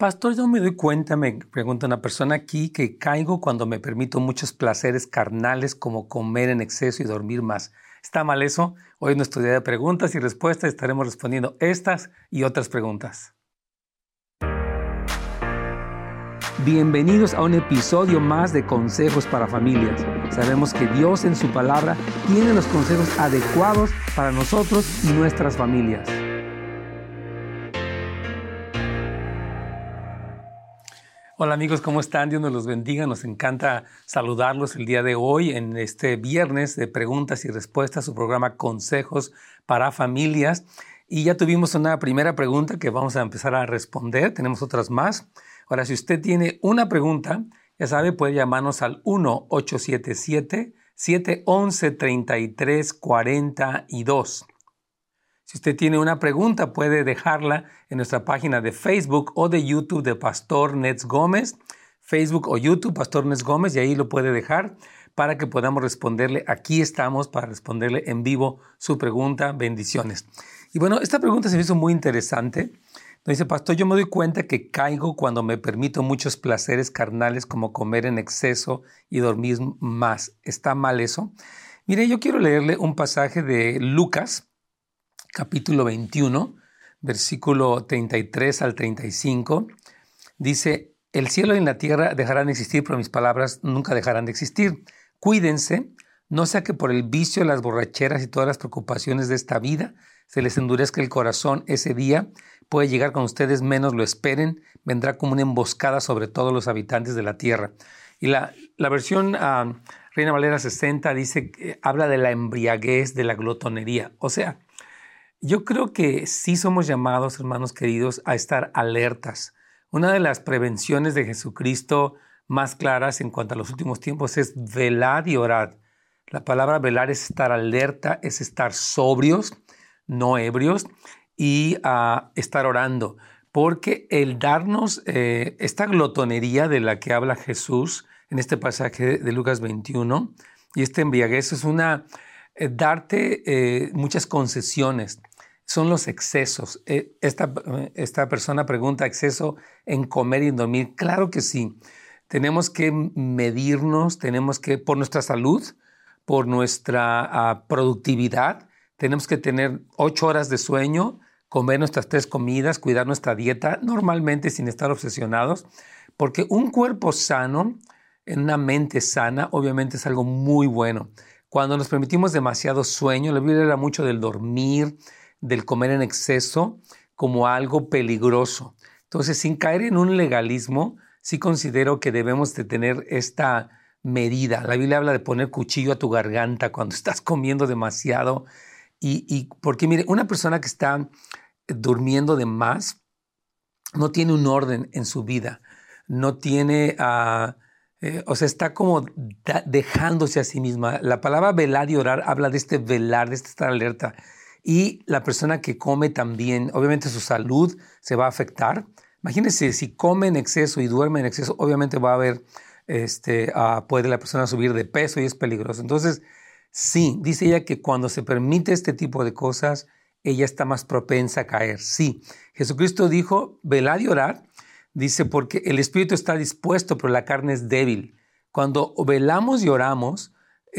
Pastor, yo me doy cuenta, me pregunta una persona aquí, que caigo cuando me permito muchos placeres carnales como comer en exceso y dormir más. ¿Está mal eso? Hoy en nuestro día de preguntas y respuestas estaremos respondiendo estas y otras preguntas. Bienvenidos a un episodio más de Consejos para Familias. Sabemos que Dios en su palabra tiene los consejos adecuados para nosotros y nuestras familias. Hola amigos, ¿cómo están? Dios nos los bendiga. Nos encanta saludarlos el día de hoy en este viernes de preguntas y respuestas, su programa Consejos para Familias. Y ya tuvimos una primera pregunta que vamos a empezar a responder. Tenemos otras más. Ahora, si usted tiene una pregunta, ya sabe, puede llamarnos al 1-877-711-3342. Si usted tiene una pregunta, puede dejarla en nuestra página de Facebook o de YouTube de Pastor Nets Gómez. Facebook o YouTube, Pastor Nets Gómez, y ahí lo puede dejar para que podamos responderle. Aquí estamos para responderle en vivo su pregunta. Bendiciones. Y bueno, esta pregunta se me hizo muy interesante. Dice, Pastor, yo me doy cuenta que caigo cuando me permito muchos placeres carnales como comer en exceso y dormir más. ¿Está mal eso? Mire, yo quiero leerle un pasaje de Lucas, capítulo 21, versículo 33 al 35, dice, el cielo y la tierra dejarán de existir, pero mis palabras nunca dejarán de existir. Cuídense, no sea que por el vicio, las borracheras y todas las preocupaciones de esta vida se les endurezca el corazón ese día, puede llegar cuando ustedes menos lo esperen, vendrá como una emboscada sobre todos los habitantes de la tierra. Y la, versión ah, Reina Valera 60 dice, que habla de la embriaguez, de la glotonería. O sea, yo creo que sí somos llamados, hermanos queridos, a estar alertas. Una de las prevenciones de Jesucristo más claras en cuanto a los últimos tiempos es velar y orar. La palabra velar es estar alerta, es estar sobrios, no ebrios, y a estar orando. Porque el darnos eh, esta glotonería de la que habla Jesús en este pasaje de Lucas 21 y este embriaguez es una eh, darte eh, muchas concesiones son los excesos. Eh, esta, esta persona pregunta, ¿exceso en comer y en dormir? Claro que sí. Tenemos que medirnos, tenemos que, por nuestra salud, por nuestra ah, productividad, tenemos que tener ocho horas de sueño, comer nuestras tres comidas, cuidar nuestra dieta, normalmente sin estar obsesionados, porque un cuerpo sano, en una mente sana, obviamente es algo muy bueno. Cuando nos permitimos demasiado sueño, la Biblia habla mucho del dormir, del comer en exceso como algo peligroso. Entonces, sin caer en un legalismo, sí considero que debemos de tener esta medida. La Biblia habla de poner cuchillo a tu garganta cuando estás comiendo demasiado. Y, porque, mire, una persona que está durmiendo de más no tiene un orden en su vida, no tiene, ah, eh, o sea, está como dejándose a sí misma. La palabra velar y orar habla de este velar, de este estar alerta y la persona que come también, obviamente su salud se va a afectar. Imagínense, si come en exceso y duerme en exceso, obviamente va a haber, este, uh, puede la persona subir de peso y es peligroso. Entonces, sí, dice ella que cuando se permite este tipo de cosas, ella está más propensa a caer. Sí, Jesucristo dijo, velad y orar, dice, porque el espíritu está dispuesto, pero la carne es débil. Cuando velamos y oramos,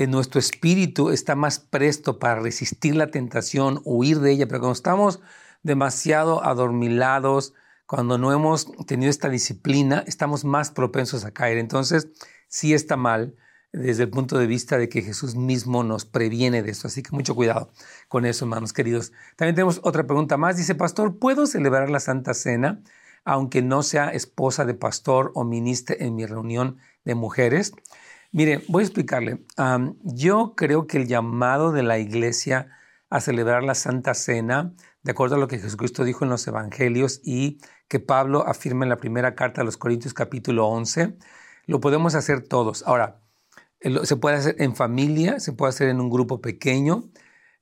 nuestro espíritu está más presto para resistir la tentación, huir de ella, pero cuando estamos demasiado adormilados, cuando no hemos tenido esta disciplina, estamos más propensos a caer. Entonces, sí está mal desde el punto de vista de que Jesús mismo nos previene de eso. Así que mucho cuidado con eso, hermanos queridos. También tenemos otra pregunta más. Dice, pastor, ¿puedo celebrar la Santa Cena aunque no sea esposa de pastor o ministra en mi reunión de mujeres? Mire, voy a explicarle. yo creo que el llamado de la iglesia a celebrar la Santa Cena, de acuerdo a lo que Jesucristo dijo en los Evangelios y que Pablo afirma en la primera carta a los Corintios capítulo 11, lo podemos hacer todos. Ahora, se puede hacer en familia, se puede hacer en un grupo pequeño,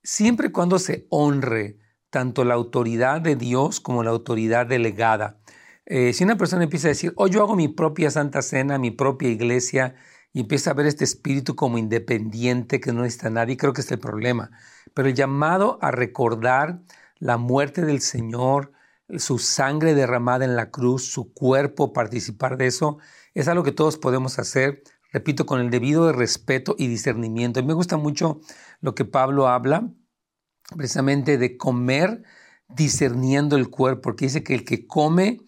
siempre y cuando se honre tanto la autoridad de Dios como la autoridad delegada. Eh, si una persona empieza a decir, oh, yo hago mi propia Santa Cena, mi propia iglesia, y empieza a ver este espíritu como independiente que no necesita nadie, creo que es el problema. Pero el llamado a recordar la muerte del Señor, su sangre derramada en la cruz, su cuerpo, participar de eso, es algo que todos podemos hacer, repito, con el debido respeto y discernimiento. Y me gusta mucho lo que Pablo habla precisamente de comer discerniendo el cuerpo, porque dice que el que come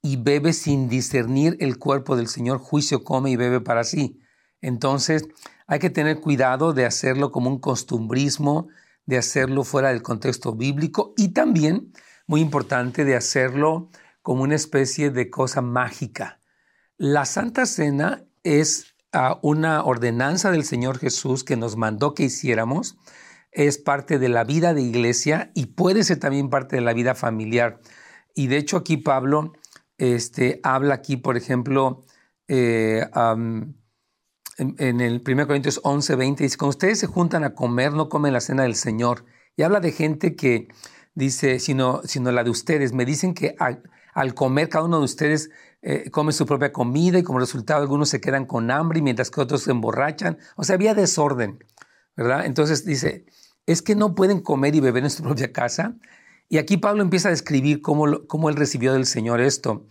y bebe sin discernir el cuerpo del Señor, juicio come y bebe para sí. Entonces, hay que tener cuidado de hacerlo como un costumbrismo, de hacerlo fuera del contexto bíblico y también, muy importante, de hacerlo como una especie de cosa mágica. La Santa Cena es ah, una ordenanza del Señor Jesús que nos mandó que hiciéramos, es parte de la vida de iglesia y puede ser también parte de la vida familiar. Y de hecho aquí Pablo este, habla aquí, por ejemplo, eh, en, el 1 Corintios 11, 20, dice, cuando ustedes se juntan a comer, no comen la cena del Señor. Y habla de gente que dice, sino, sino la de ustedes. Me dicen que al, comer, cada uno de ustedes eh, come su propia comida y como resultado algunos se quedan con hambre mientras que otros se emborrachan. O sea, había desorden, ¿verdad? Entonces dice, es que no pueden comer y beber en su propia casa. Y aquí Pablo empieza a describir cómo, cómo él recibió del Señor esto.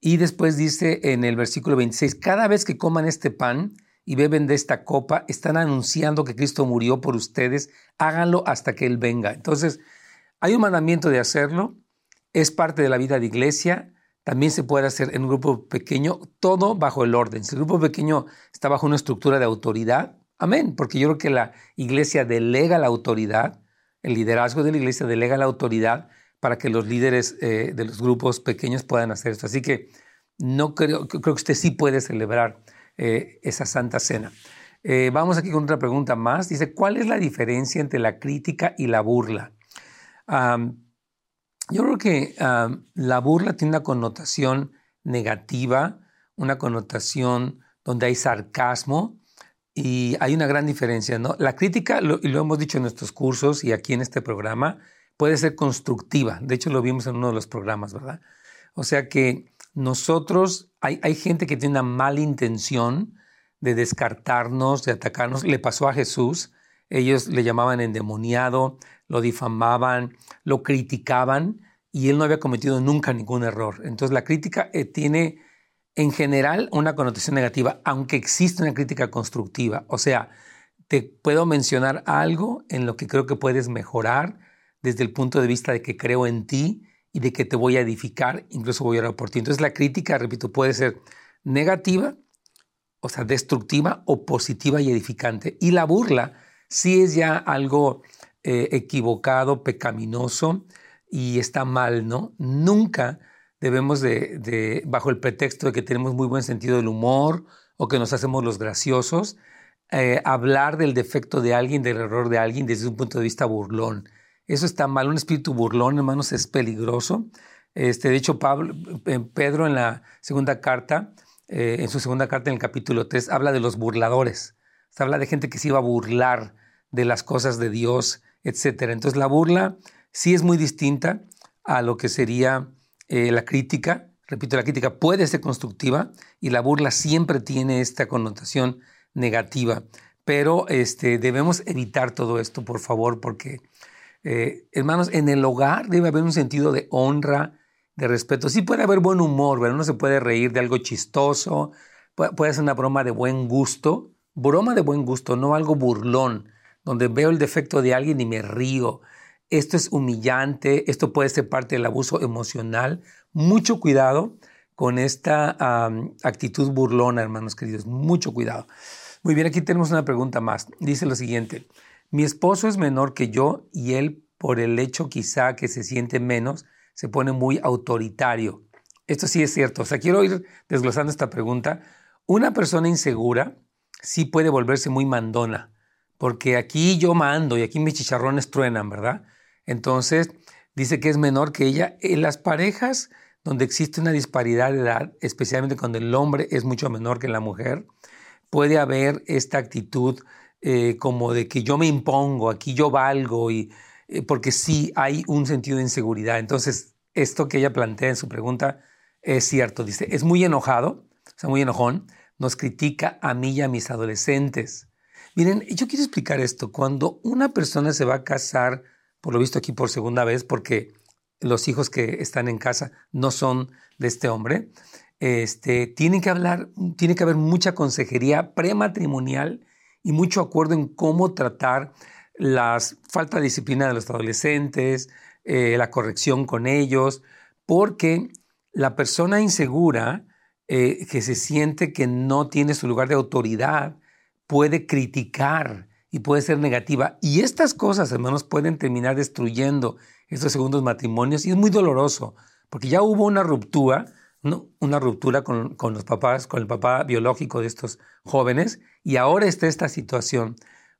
Y después dice en el versículo 26, cada vez que coman este pan y beben de esta copa, están anunciando que Cristo murió por ustedes, háganlo hasta que Él venga. Entonces, hay un mandamiento de hacerlo, es parte de la vida de iglesia, también se puede hacer en un grupo pequeño, todo bajo el orden. Si el grupo pequeño está bajo una estructura de autoridad, Amén, porque yo creo que la iglesia delega la autoridad, el liderazgo de la iglesia delega la autoridad para que los líderes eh, de los grupos pequeños puedan hacer esto. Así que no creo, creo que usted sí puede celebrar eh, esa Santa Cena. Eh, vamos aquí con otra pregunta más. Dice, ¿cuál es la diferencia entre la crítica y la burla? yo creo que la burla tiene una connotación negativa, una connotación donde hay sarcasmo, y hay una gran diferencia, ¿no? La crítica, y lo hemos dicho en nuestros cursos y aquí en este programa, puede ser constructiva. De hecho, lo vimos en uno de los programas, ¿verdad? O sea que nosotros, hay, hay gente que tiene una mala intención de descartarnos, de atacarnos. Le pasó a Jesús. Ellos le llamaban endemoniado, lo difamaban, lo criticaban y él no había cometido nunca ningún error. Entonces la crítica eh, tiene en general una connotación negativa, aunque existe una crítica constructiva. O sea, te puedo mencionar algo en lo que creo que puedes mejorar desde el punto de vista de que creo en ti y de que te voy a edificar, incluso voy a orar por ti. Entonces la crítica, repito, puede ser negativa, o sea, destructiva o positiva y edificante. Y la burla sí es ya algo eh, equivocado, pecaminoso y está mal, ¿no? Nunca debemos de, bajo el pretexto de que tenemos muy buen sentido del humor o que nos hacemos los graciosos, eh, hablar del defecto de alguien, del error de alguien desde un punto de vista burlón. Eso está mal. Un espíritu burlón, hermanos, es peligroso. Este, de hecho, Pablo, Pedro en la segunda carta, eh, en su segunda carta en el capítulo 3, habla de los burladores. Se habla de gente que se iba a burlar de las cosas de Dios, etc. Entonces la burla sí es muy distinta a lo que sería eh, la crítica, repito, la crítica puede ser constructiva y la burla siempre tiene esta connotación negativa. Pero este, debemos evitar todo esto, por favor, porque, eh, hermanos, en el hogar debe haber un sentido de honra, de respeto. Sí puede haber buen humor, pero uno se puede reír de algo chistoso, puede, puede ser una broma de buen gusto, broma de buen gusto, no algo burlón, donde veo el defecto de alguien y me río esto es humillante, esto puede ser parte del abuso emocional. Mucho cuidado con esta actitud burlona, hermanos queridos, mucho cuidado. Muy bien, aquí tenemos una pregunta más. Dice lo siguiente, mi esposo es menor que yo y él, por el hecho quizá que se siente menos, se pone muy autoritario. Esto sí es cierto. O sea, quiero ir desglosando esta pregunta. Una persona insegura sí puede volverse muy mandona, porque aquí yo mando y aquí mis chicharrones truenan, ¿verdad? Entonces, dice que es menor que ella. En las parejas donde existe una disparidad de edad, especialmente cuando el hombre es mucho menor que la mujer, puede haber esta actitud eh, como de que yo me impongo, aquí yo valgo, y, eh, porque sí hay un sentido de inseguridad. Entonces, esto que ella plantea en su pregunta es cierto. Dice, es muy enojado, o sea, muy enojón, nos critica a mí y a mis adolescentes. Miren, yo quiero explicar esto. Cuando una persona se va a casar por lo visto aquí por segunda vez, porque los hijos que están en casa no son de este hombre, este, que hablar, tiene que haber mucha consejería prematrimonial y mucho acuerdo en cómo tratar la falta de disciplina de los adolescentes, eh, la corrección con ellos, porque la persona insegura eh, que se siente que no tiene su lugar de autoridad puede criticar y puede ser negativa. Y estas cosas, hermanos, pueden terminar destruyendo estos segundos matrimonios y es muy doloroso, porque ya hubo una ruptura, ¿no? una ruptura con, los papás, con el papá biológico de estos jóvenes, y ahora está esta situación.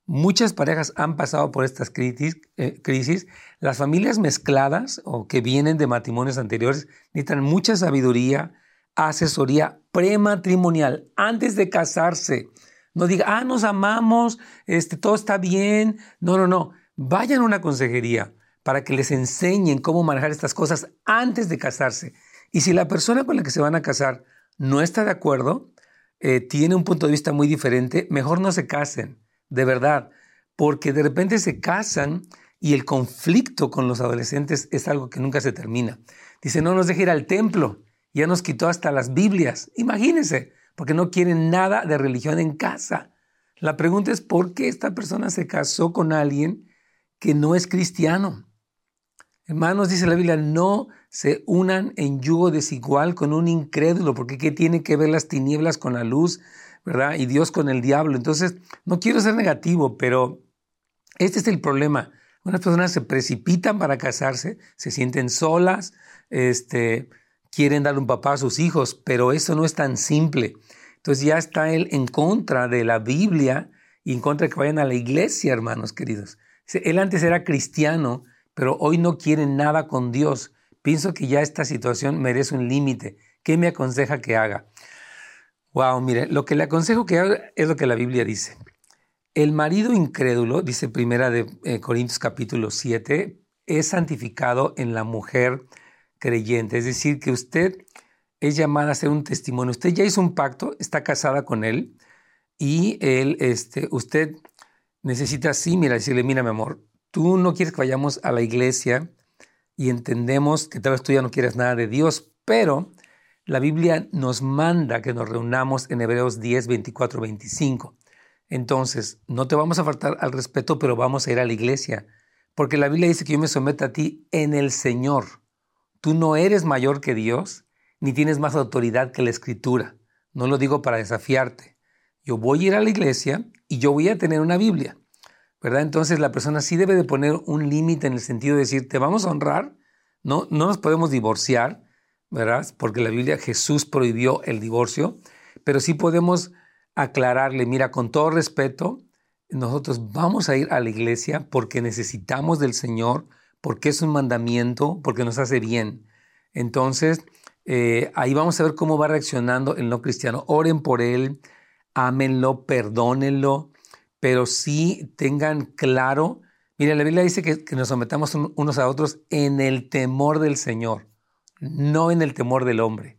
Muchas parejas han pasado por estas crisis, eh, crisis. Las familias mezcladas o que vienen de matrimonios anteriores necesitan mucha sabiduría, asesoría prematrimonial antes de casarse. No diga, ah, nos amamos, este, todo está bien. No, no, no. Vayan a una consejería para que les enseñen cómo manejar estas cosas antes de casarse. Y si la persona con la que se van a casar no está de acuerdo, eh, tiene un punto de vista muy diferente, mejor no se casen, de verdad, porque de repente se casan y el conflicto con los adolescentes es algo que nunca se termina. Dice, no nos deje ir al templo, ya nos quitó hasta las Biblias. Imagínense, porque no quieren nada de religión en casa. La pregunta es por qué esta persona se casó con alguien que no es cristiano. Hermanos, dice la Biblia, no se unan en yugo desigual con un incrédulo, porque ¿qué tiene que ver las tinieblas con la luz, verdad? Y Dios con el diablo. Entonces, no quiero ser negativo, pero este es el problema. Unas personas se precipitan para casarse, se sienten solas, este, quieren darle un papá a sus hijos, pero eso no es tan simple. Entonces ya está él en contra de la Biblia y en contra de que vayan a la iglesia, hermanos queridos. Él antes era cristiano, pero hoy no quiere nada con Dios. Pienso que ya esta situación merece un límite. ¿Qué me aconseja que haga? Wow, mire, lo que le aconsejo que haga es lo que la Biblia dice. El marido incrédulo, dice primera de eh, Corintios capítulo 7, es santificado en la mujer creyente. Es decir, que usted es llamada a ser un testimonio. Usted ya hizo un pacto, está casada con él y él, este, usted necesita sí, mira, decirle, mira, mi amor, tú no quieres que vayamos a la iglesia y entendemos que tal vez tú ya no quieres nada de Dios, pero la Biblia nos manda que nos reunamos en Hebreos 10, 24, 25. Entonces, no te vamos a faltar al respeto, pero vamos a ir a la iglesia, porque la Biblia dice que yo me someto a ti en el Señor. Tú no eres mayor que Dios, ni tienes más autoridad que la Escritura. No lo digo para desafiarte. Yo voy a ir a la iglesia y yo voy a tener una Biblia. ¿Verdad? Entonces la persona sí debe de poner un límite en el sentido de decir, te vamos a honrar, no, no nos podemos divorciar, ¿verdad? Porque la Biblia Jesús prohibió el divorcio, pero sí podemos aclararle, mira, con todo respeto, nosotros vamos a ir a la iglesia porque necesitamos del Señor, porque es un mandamiento, porque nos hace bien. Entonces, eh, ahí vamos a ver cómo va reaccionando el no cristiano. Oren por él, ámenlo, perdónenlo, pero sí tengan claro, mire, la Biblia dice que, que nos sometamos unos a otros en el temor del Señor, no en el temor del hombre.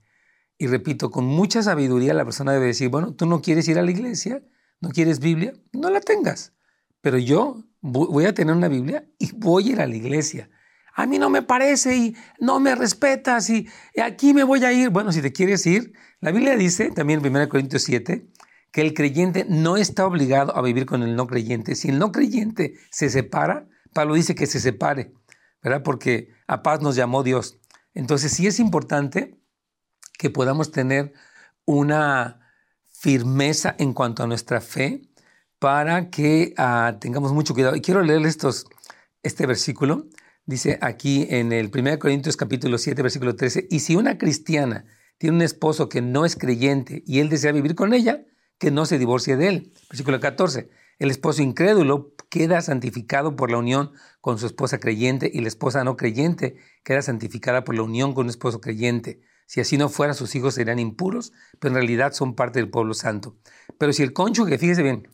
Y repito, con mucha sabiduría la persona debe decir, bueno, tú no quieres ir a la iglesia, no quieres Biblia, no la tengas. Pero yo voy a tener una Biblia y voy a ir a la iglesia. A mí no me parece y no me respetas y, aquí me voy a ir. Bueno, si te quieres ir, la Biblia dice también en 1 Corintios 7 que el creyente no está obligado a vivir con el no creyente. Si el no creyente se separa, Pablo dice que se separe, ¿verdad? Porque a paz nos llamó Dios. Entonces sí es importante que podamos tener una firmeza en cuanto a nuestra fe para que ah, tengamos mucho cuidado. Y quiero leerles estos, este versículo. Dice aquí en el 1 Corintios capítulo 7, versículo 13, y si una cristiana tiene un esposo que no es creyente y él desea vivir con ella, que no se divorcie de él. Versículo 14, el esposo incrédulo queda santificado por la unión con su esposa creyente y la esposa no creyente queda santificada por la unión con un esposo creyente. Si así no fuera, sus hijos serían impuros, pero en realidad son parte del pueblo santo. Pero si el cónyuge, fíjese bien,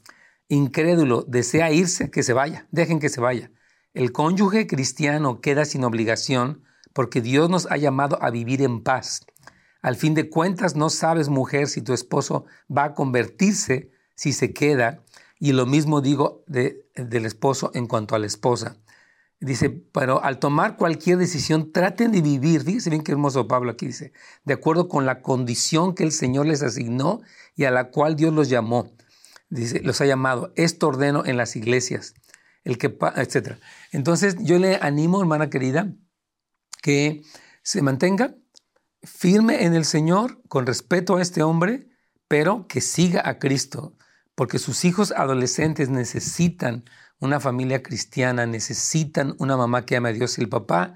incrédulo desea irse, que se vaya, dejen que se vaya. El cónyuge cristiano queda sin obligación porque Dios nos ha llamado a vivir en paz. Al fin de cuentas, no sabes, mujer, si tu esposo va a convertirse si se queda. Y lo mismo digo del esposo en cuanto a la esposa. Dice, pero al tomar cualquier decisión, traten de vivir, fíjese bien qué hermoso Pablo aquí dice, de acuerdo con la condición que el Señor les asignó y a la cual Dios los llamó. Dice, los ha llamado. Esto ordeno en las iglesias, el que, etc. Entonces, yo le animo, hermana querida, que se mantenga firme en el Señor, con respeto a este hombre, pero que siga a Cristo, porque sus hijos adolescentes necesitan una familia cristiana, necesitan una mamá que ame a Dios y el papá.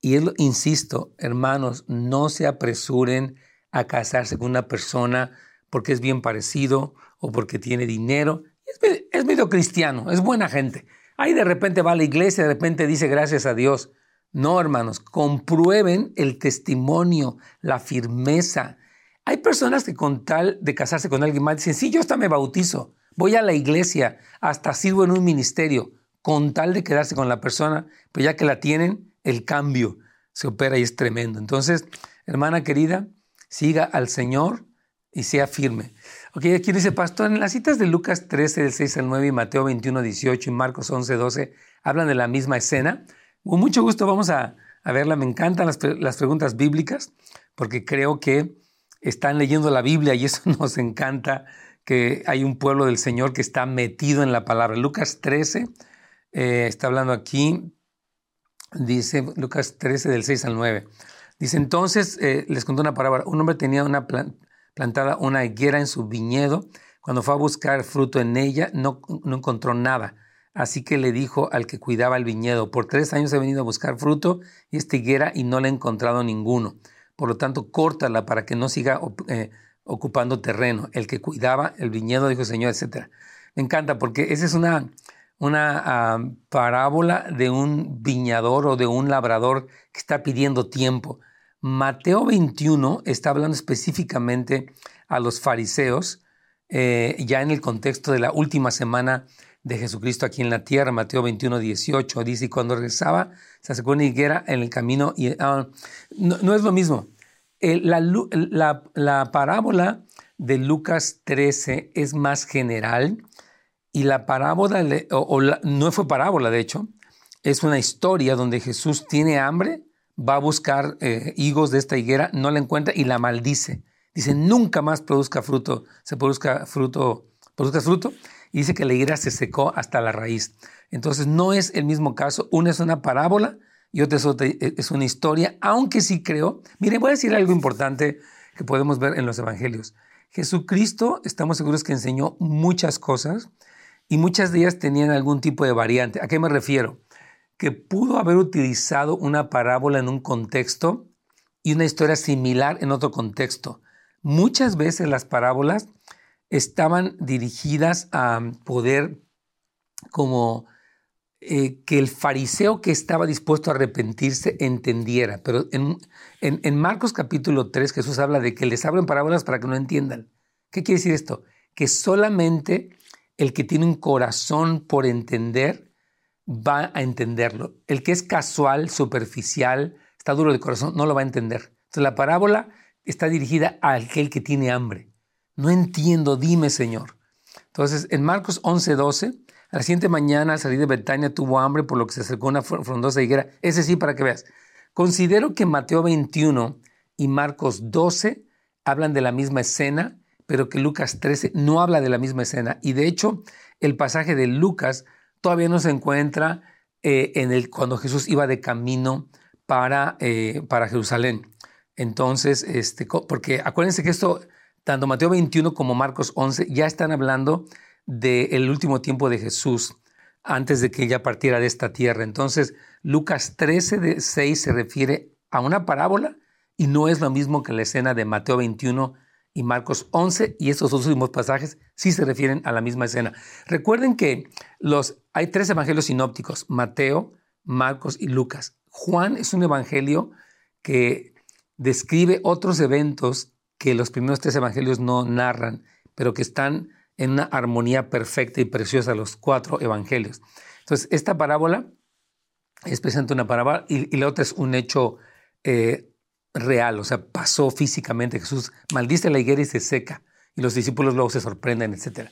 Y él, insisto, hermanos, no se apresuren a casarse con una persona porque es bien parecido o porque tiene dinero. Es, es medio cristiano, es buena gente. Ahí de repente va a la iglesia, de repente dice gracias a Dios. No, hermanos, comprueben el testimonio, la firmeza. Hay personas que con tal de casarse con alguien más dicen, sí, yo hasta me bautizo voy a la iglesia, hasta sirvo en un ministerio, con tal de quedarse con la persona, pues ya que la tienen, el cambio se opera y es tremendo. Entonces, hermana querida, siga al Señor y sea firme. Ok, aquí dice, pastor, en las citas de Lucas 13, del 6 al 9, y Mateo 21, 18 y Marcos 11, 12, hablan de la misma escena. Con mucho gusto vamos a, verla. Me encantan las, las preguntas bíblicas porque creo que están leyendo la Biblia y eso nos encanta que hay un pueblo del Señor que está metido en la palabra. Lucas 13 eh, está hablando aquí, dice Lucas 13 del 6 al 9. Dice entonces, eh, les contó una palabra, un hombre tenía una plantada una higuera en su viñedo, cuando fue a buscar fruto en ella no, no encontró nada. Así que le dijo al que cuidaba el viñedo, por tres años he venido a buscar fruto y esta higuera y no le he encontrado ninguno. Por lo tanto, córtala para que no siga eh, ocupando terreno, el que cuidaba el viñedo, dijo Señor, etc. Me encanta porque esa es una, una ah, parábola de un viñador o de un labrador que está pidiendo tiempo. Mateo 21 está hablando específicamente a los fariseos, eh, ya en el contexto de la última semana de Jesucristo aquí en la tierra, Mateo 21, 18, dice, y cuando regresaba, se acercó una higuera en el camino, y ah, no, es lo mismo, la, parábola de Lucas 13 es más general y la parábola, o, no fue parábola de hecho, es una historia donde Jesús tiene hambre, va a buscar eh, higos de esta higuera, no la encuentra y la maldice. Dice, nunca más produzca fruto, se produzca fruto, produzca fruto. Y dice que la higuera se secó hasta la raíz. Entonces no es el mismo caso. Una es una parábola y otra e, es una historia, aunque sí creo. Miren, voy a decir algo importante que podemos ver en los evangelios. Jesucristo, estamos seguros que enseñó muchas cosas y muchas de ellas tenían algún tipo de variante. ¿A qué me refiero? Que pudo haber utilizado una parábola en un contexto y una historia similar en otro contexto. Muchas veces las parábolas estaban dirigidas a poder como eh, que el fariseo que estaba dispuesto a arrepentirse entendiera. Pero en, en, Marcos capítulo 3 Jesús habla de que les abren parábolas para que no entiendan. ¿Qué quiere decir esto? Que solamente el que tiene un corazón por entender va a entenderlo. El que es casual, superficial, está duro de corazón, no lo va a entender. Entonces la parábola está dirigida a aquel que tiene hambre. No entiendo, dime Señor. Entonces en Marcos 11, 12 la siguiente mañana, al salir de Betania, tuvo hambre, por lo que se acercó a una frondosa higuera. Ese sí, para que veas. Considero que Mateo 21 y Marcos 12 hablan de la misma escena, pero que Lucas 13 no habla de la misma escena. Y de hecho, el pasaje de Lucas todavía no se encuentra eh, en el, cuando Jesús iba de camino para, eh, para Jerusalén. Entonces, este, porque acuérdense que esto, tanto Mateo 21 como Marcos 11 ya están hablando del último tiempo de Jesús, antes de que ella partiera de esta tierra. Entonces, Lucas 13, de 6 se refiere a una parábola y no es lo mismo que la escena de Mateo 21 y Marcos 11, y estos dos últimos pasajes sí se refieren a la misma escena. Recuerden que los, hay tres evangelios sinópticos, Mateo, Marcos y Lucas. Juan es un evangelio que describe otros eventos que los primeros tres evangelios no narran, pero que están en una armonía perfecta y preciosa los cuatro evangelios. Entonces, esta parábola es presente una parábola y, la otra es un hecho eh, real, o sea, pasó físicamente. Jesús maldice la higuera y se seca, y los discípulos luego se sorprenden, etc.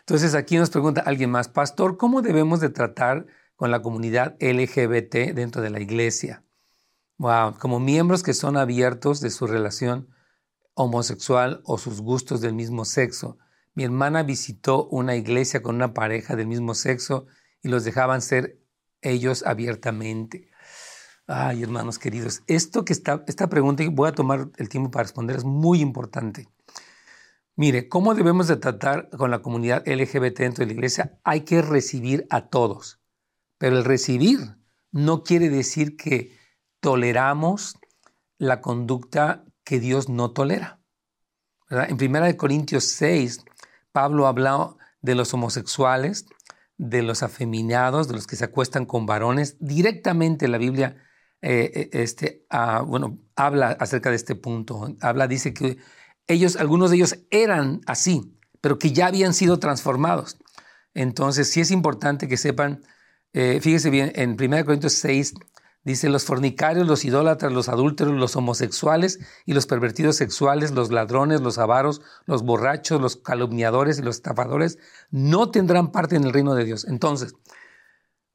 Entonces, aquí nos pregunta alguien más, Pastor, ¿cómo debemos de tratar con la comunidad LGBT dentro de la iglesia. Wow, como miembros que son abiertos de su relación homosexual o sus gustos del mismo sexo. Mi hermana visitó una iglesia con una pareja del mismo sexo y los dejaban ser ellos abiertamente. Ay, hermanos queridos, esto que está, esta pregunta, voy a tomar el tiempo para responder, es muy importante. Mire, ¿cómo debemos de tratar con la comunidad LGBT dentro de la iglesia? Hay que recibir a todos, pero el recibir no quiere decir que toleramos la conducta que Dios no tolera. En 1 Corintios 6, Pablo habla de los homosexuales, de los afeminados, de los que se acuestan con varones. Directamente la Biblia eh, eh, este, ah, bueno, habla acerca de este punto. Habla, dice que ellos, algunos de ellos eran así, pero que ya habían sido transformados. Entonces, sí es importante que sepan, eh, fíjese bien, en 1 Corintios 6, Dice los fornicarios, los idólatras, los adúlteros, los homosexuales y los pervertidos sexuales, los ladrones, los avaros, los borrachos, los calumniadores y los estafadores no tendrán parte en el reino de Dios. Entonces,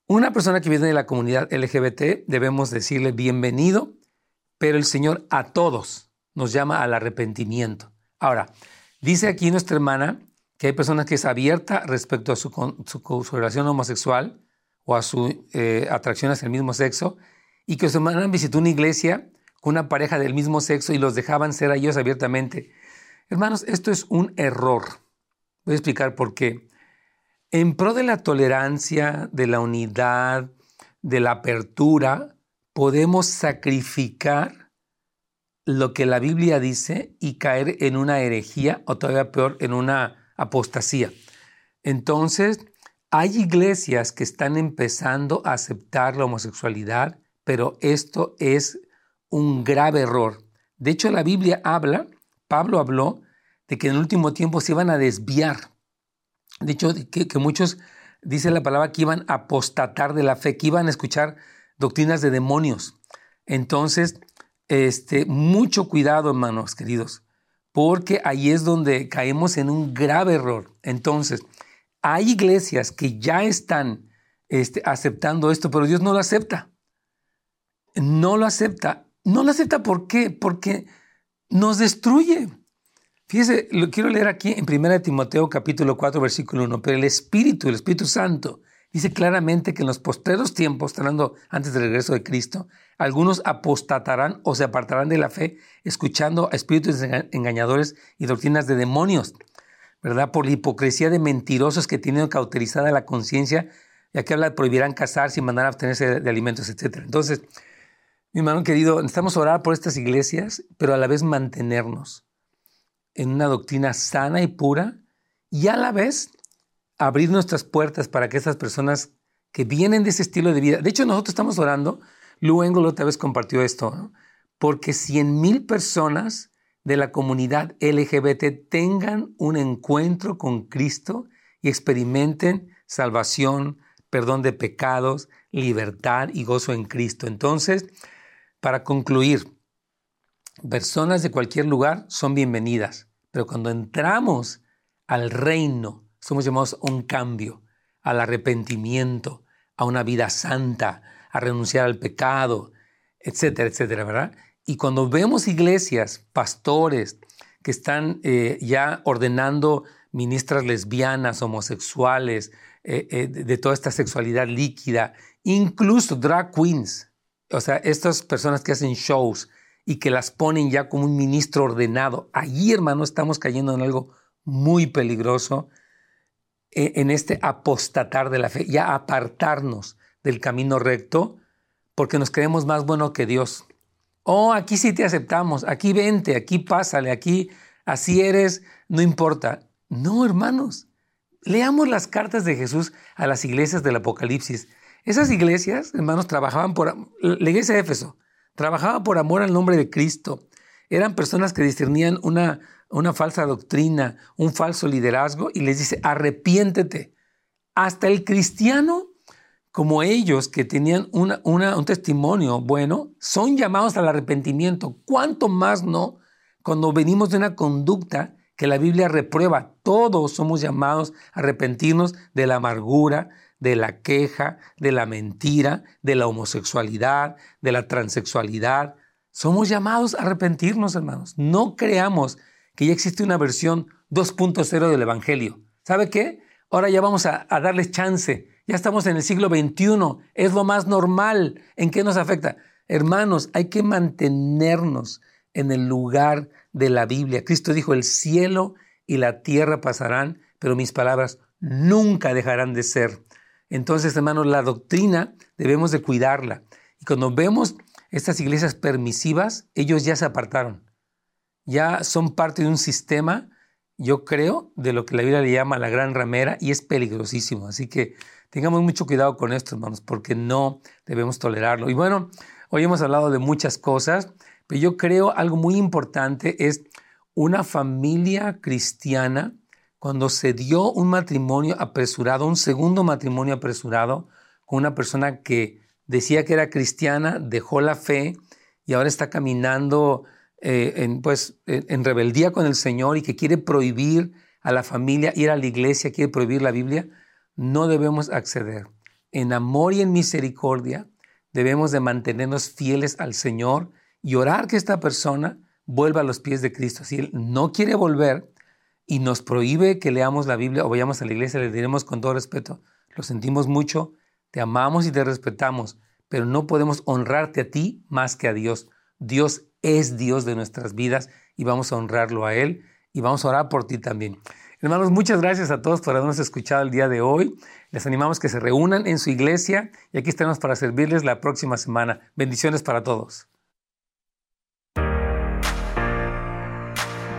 una persona que viene de la comunidad LGBT debemos decirle bienvenido, pero el Señor a todos nos llama al arrepentimiento. Ahora, dice aquí nuestra hermana que hay personas que es abierta respecto a su, relación homosexual o a su eh, atracción hacia el mismo sexo y que su hermana visitó una iglesia con una pareja del mismo sexo y los dejaban ser a ellos abiertamente. Hermanos, esto es un error. Voy a explicar por qué. En pro de la tolerancia, de la unidad, de la apertura, podemos sacrificar lo que la Biblia dice y caer en una herejía o todavía peor, en una apostasía. Entonces, hay iglesias que están empezando a aceptar la homosexualidad, pero esto es un grave error. De hecho, la Biblia habla, Pablo habló, de que en el último tiempo se iban a desviar. De hecho, que, muchos, dice la palabra, que iban a apostatar de la fe, que iban a escuchar doctrinas de demonios. Entonces, este, mucho cuidado, hermanos queridos, porque ahí es donde caemos en un grave error. Entonces, hay iglesias que ya están este, aceptando esto, pero Dios no lo acepta no lo acepta. No lo acepta ¿por qué? Porque nos destruye. Fíjese, lo quiero leer aquí en 1 Timoteo capítulo 4 versículo 1, pero el Espíritu, el Espíritu Santo, dice claramente que en los postreros tiempos, hablando antes del regreso de Cristo, algunos apostatarán o se apartarán de la fe escuchando a espíritus engañadores y doctrinas de demonios, ¿verdad? Por la hipocresía de mentirosos que tienen cauterizada la conciencia, ya que habla prohibirán casarse y mandar a abstenerse de alimentos, etc. Entonces, mi hermano querido, necesitamos orar por estas iglesias, pero a la vez mantenernos en una doctrina sana y pura y a la vez abrir nuestras puertas para que estas personas que vienen de ese estilo de vida, de hecho nosotros estamos orando, Lou Engel otra vez compartió esto, porque 100 mil personas de la comunidad LGBT tengan un encuentro con Cristo y experimenten salvación, perdón de pecados, libertad y gozo en Cristo. Entonces, para concluir, personas de cualquier lugar son bienvenidas, pero cuando entramos al reino, somos llamados a un cambio, al arrepentimiento, a una vida santa, a renunciar al pecado, etcétera, etcétera, ¿verdad? Y cuando vemos iglesias, pastores que están eh, ya ordenando ministras lesbianas, homosexuales, eh, eh, de toda esta sexualidad líquida, incluso drag queens, o sea, estas personas que hacen shows y que las ponen ya como un ministro ordenado, allí, hermano, estamos cayendo en algo muy peligroso, e, en este apostatar de la fe, ya apartarnos del camino recto, porque nos creemos más bueno que Dios. Oh, aquí sí te aceptamos, aquí vente, aquí pásale, aquí así eres, no importa. No, hermanos, leamos las cartas de Jesús a las iglesias del Apocalipsis esas iglesias, hermanos, trabajaban por, la iglesia de Éfeso, trabajaba por amor al nombre de Cristo. Eran personas que discernían una, una falsa doctrina, un falso liderazgo y les dice, arrepiéntete. Hasta el cristiano, como ellos que tenían una, un testimonio bueno, son llamados al arrepentimiento. ¿Cuánto más no cuando venimos de una conducta que la Biblia reprueba. Todos somos llamados a arrepentirnos de la amargura, de la queja, de la mentira, de la homosexualidad, de la transexualidad. Somos llamados a arrepentirnos, hermanos. No creamos que ya existe una versión 2.0 del Evangelio. ¿Sabe qué? Ahora ya vamos a, a, darles chance. Ya estamos en el siglo XXI. Es lo más normal. ¿En qué nos afecta? Hermanos, hay que mantenernos en el lugar de la Biblia. Cristo dijo, el cielo y la tierra pasarán, pero mis palabras nunca dejarán de ser. Entonces, hermanos, la doctrina debemos de cuidarla. Y cuando vemos estas iglesias permisivas, ellos ya se apartaron. Ya son parte de un sistema, yo creo, de lo que la Biblia le llama la gran ramera y es peligrosísimo. Así que tengamos mucho cuidado con esto, hermanos, porque no debemos tolerarlo. Y bueno, hoy hemos hablado de muchas cosas, pero yo creo algo muy importante es una familia cristiana cuando se dio un matrimonio apresurado, un segundo matrimonio apresurado con una persona que decía que era cristiana, dejó la fe y ahora está caminando eh, en, pues, en rebeldía con el Señor y que quiere prohibir a la familia ir a la iglesia, quiere prohibir la Biblia, no debemos acceder. En amor y en misericordia debemos de mantenernos fieles al Señor y orar que esta persona vuelva a los pies de Cristo. Si Él no quiere volver, y nos prohíbe que leamos la Biblia o vayamos a la iglesia, le diremos con todo respeto, lo sentimos mucho, te amamos y te respetamos, pero no podemos honrarte a ti más que a Dios. Dios es Dios de nuestras vidas y vamos a honrarlo a Él y vamos a orar por ti también. Hermanos, muchas gracias a todos por habernos escuchado el día de hoy. Les animamos que se reúnan en su iglesia y aquí estaremos para servirles la próxima semana. Bendiciones para todos.